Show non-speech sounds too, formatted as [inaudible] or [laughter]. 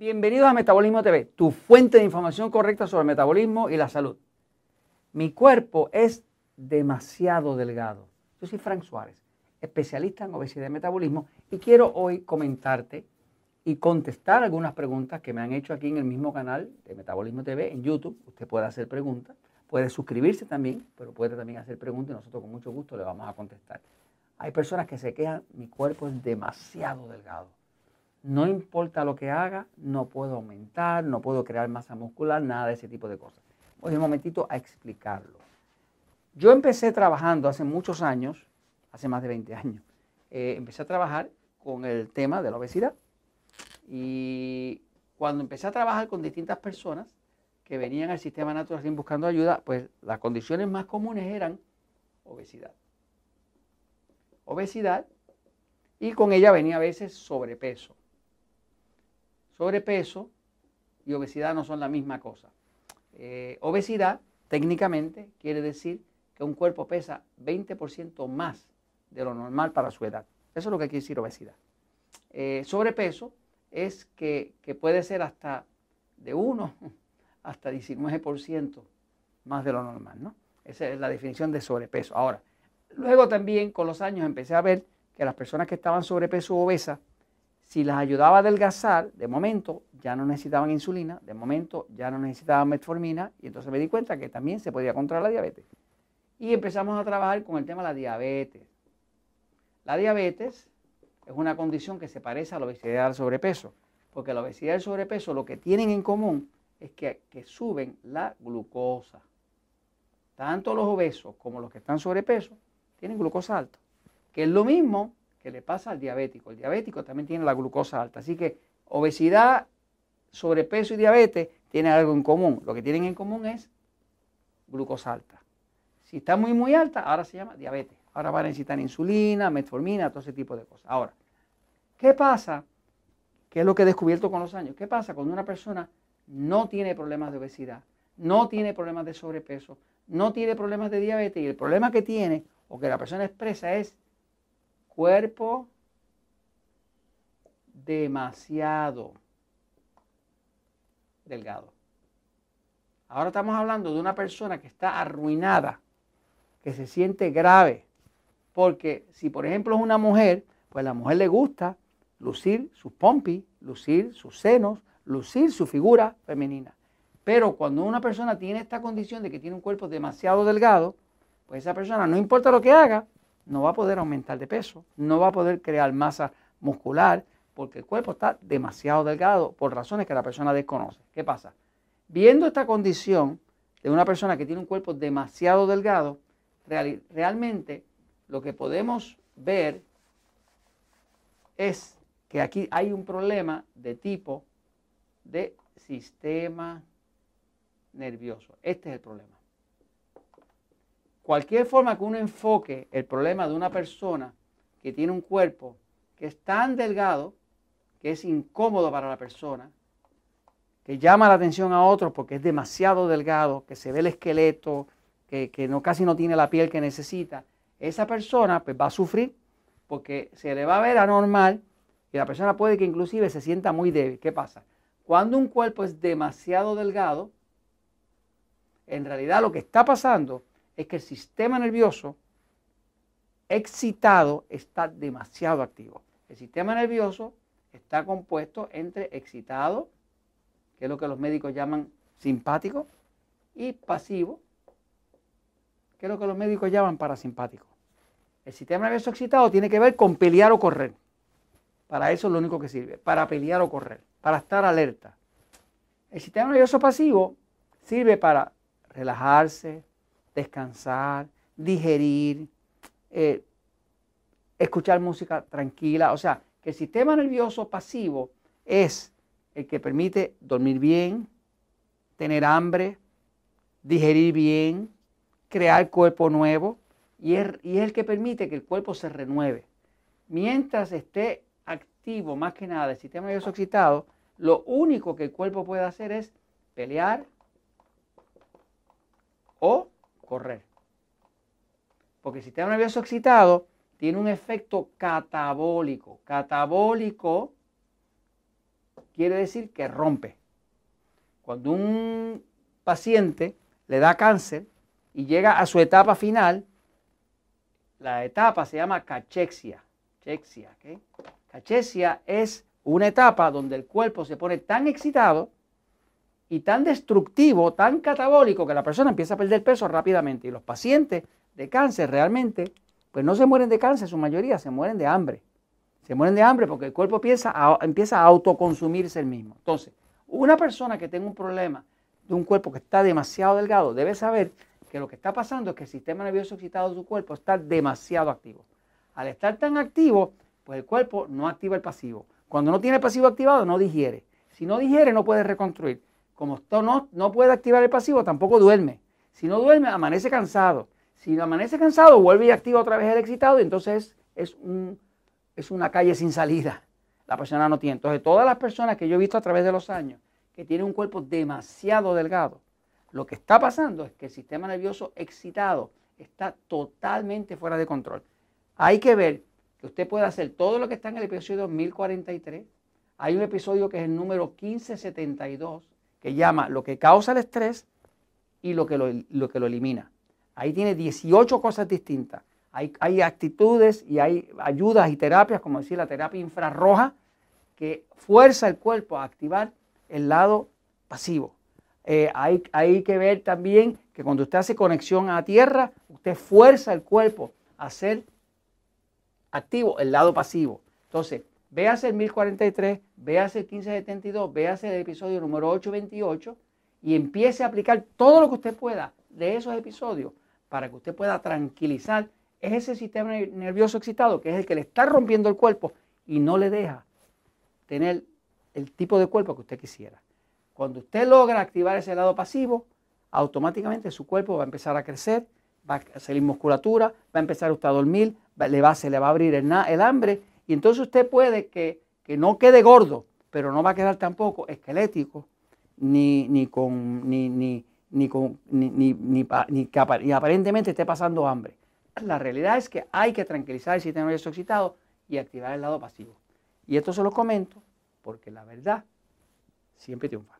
Bienvenidos a Metabolismo TV, tu fuente de información correcta sobre el metabolismo y la salud. Mi cuerpo es demasiado delgado. Yo soy Frank Suárez, especialista en obesidad y metabolismo, y quiero hoy comentarte y contestar algunas preguntas que me han hecho aquí en el mismo canal de Metabolismo TV en YouTube. Usted puede hacer preguntas, puede suscribirse también, pero puede también hacer preguntas y nosotros con mucho gusto le vamos a contestar. Hay personas que se quejan, mi cuerpo es demasiado delgado. No importa lo que haga, no puedo aumentar, no puedo crear masa muscular, nada de ese tipo de cosas. Voy un momentito a explicarlo. Yo empecé trabajando hace muchos años, hace más de 20 años, eh, empecé a trabajar con el tema de la obesidad. Y cuando empecé a trabajar con distintas personas que venían al sistema natural buscando ayuda, pues las condiciones más comunes eran obesidad. Obesidad y con ella venía a veces sobrepeso sobrepeso y obesidad no son la misma cosa. Eh, obesidad, técnicamente, quiere decir que un cuerpo pesa 20% más de lo normal para su edad. Eso es lo que quiere decir obesidad. Eh, sobrepeso es que, puede ser hasta de 1 [laughs] hasta 19% más de lo normal, ¿no? Esa es la definición de sobrepeso. Ahora, luego también con los años empecé a ver que las personas que estaban sobrepeso o obesas si las ayudaba a adelgazar, de momento ya no necesitaban insulina, de momento ya no necesitaban metformina, y entonces me di cuenta que también se podía controlar la diabetes. Y empezamos a trabajar con el tema de la diabetes. La diabetes es una condición que se parece a la obesidad y al sobrepeso, porque la obesidad y el sobrepeso lo que tienen en común es que, que suben la glucosa. Tanto los obesos como los que están sobrepeso tienen glucosa alta, que es lo mismo que le pasa al diabético. El diabético también tiene la glucosa alta. Así que obesidad, sobrepeso y diabetes tienen algo en común. Lo que tienen en común es glucosa alta. Si está muy, muy alta, ahora se llama diabetes. Ahora va a necesitar insulina, metformina, todo ese tipo de cosas. Ahora, ¿qué pasa? ¿Qué es lo que he descubierto con los años? ¿Qué pasa cuando una persona no tiene problemas de obesidad, no tiene problemas de sobrepeso, no tiene problemas de diabetes y el problema que tiene o que la persona expresa es cuerpo demasiado delgado. Ahora estamos hablando de una persona que está arruinada, que se siente grave, porque si por ejemplo es una mujer, pues a la mujer le gusta lucir sus pompis, lucir sus senos, lucir su figura femenina. Pero cuando una persona tiene esta condición de que tiene un cuerpo demasiado delgado, pues esa persona no importa lo que haga, no va a poder aumentar de peso, no va a poder crear masa muscular, porque el cuerpo está demasiado delgado por razones que la persona desconoce. ¿Qué pasa? Viendo esta condición de una persona que tiene un cuerpo demasiado delgado, realmente lo que podemos ver es que aquí hay un problema de tipo de sistema nervioso. Este es el problema cualquier forma que uno enfoque el problema de una persona que tiene un cuerpo que es tan delgado, que es incómodo para la persona, que llama la atención a otros porque es demasiado delgado, que se ve el esqueleto, que, no, casi no tiene la piel que necesita, esa persona pues va a sufrir porque se le va a ver anormal y la persona puede que inclusive se sienta muy débil. ¿Qué pasa? Cuando un cuerpo es demasiado delgado, en realidad lo que está pasando es que el sistema nervioso excitado está demasiado activo. El sistema nervioso está compuesto entre excitado, que es lo que los médicos llaman simpático, y pasivo, que es lo que los médicos llaman parasimpático. El sistema nervioso excitado tiene que ver con pelear o correr. Para eso es lo único que sirve, para pelear o correr, para estar alerta. El sistema nervioso pasivo sirve para relajarse, descansar, digerir, eh, escuchar música tranquila. O sea, que el sistema nervioso pasivo es el que permite dormir bien, tener hambre, digerir bien, crear cuerpo nuevo y es, y es el que permite que el cuerpo se renueve. Mientras esté activo más que nada el sistema nervioso excitado, lo único que el cuerpo puede hacer es pelear o correr. Porque el sistema nervioso excitado tiene un efecto catabólico. Catabólico quiere decir que rompe. Cuando un paciente le da cáncer y llega a su etapa final, la etapa se llama cachexia. Cachexia es una etapa donde el cuerpo se pone tan excitado y tan destructivo, tan catabólico, que la persona empieza a perder peso rápidamente. Y los pacientes de cáncer realmente, pues no se mueren de cáncer, su mayoría se mueren de hambre. Se mueren de hambre porque el cuerpo empieza a, autoconsumirse el mismo. Entonces, una persona que tenga un problema de un cuerpo que está demasiado delgado debe saber que lo que está pasando es que el sistema nervioso excitado de su cuerpo está demasiado activo. Al estar tan activo, pues el cuerpo no activa el pasivo. Cuando no tiene el pasivo activado, no digiere. Si no digiere, no puede reconstruir. Como no, no puede activar el pasivo, tampoco duerme. Si no duerme, amanece cansado. Si amanece cansado, vuelve y activa otra vez el excitado y entonces es, un, es una calle sin salida. La persona no tiene. Entonces, todas las personas que yo he visto a través de los años que tienen un cuerpo demasiado delgado, lo que está pasando es que el sistema nervioso excitado está totalmente fuera de control. Hay que ver que usted puede hacer todo lo que está en el episodio 1043. Hay un episodio que es el número 1572 que llama lo que causa el estrés y lo que lo, lo que lo elimina. Ahí tiene 18 cosas distintas. Hay, hay, actitudes y hay ayudas y terapias, como decir la terapia infrarroja, que fuerza el cuerpo a activar el lado pasivo. Eh, hay, hay que ver también que cuando usted hace conexión a tierra, usted fuerza el cuerpo a ser activo el lado pasivo. Entonces, véase el 1043, véase el 1572, véase el episodio número 828 y empiece a aplicar todo lo que usted pueda de esos episodios para que usted pueda tranquilizar ese sistema nervioso excitado que es el que le está rompiendo el cuerpo y no le deja tener el tipo de cuerpo que usted quisiera. Cuando usted logra activar ese lado pasivo, automáticamente su cuerpo va a empezar a crecer, va a salir musculatura, va a empezar usted a dormir, se le va a abrir el, hambre y entonces usted puede que, no quede gordo, pero no va a quedar tampoco esquelético, ni, ni con, ni, ni, ni, con, ni, que aparentemente esté pasando hambre. La realidad es que hay que tranquilizar el sistema nervioso excitado y activar el lado pasivo. Y esto se lo comento porque la verdad siempre triunfa.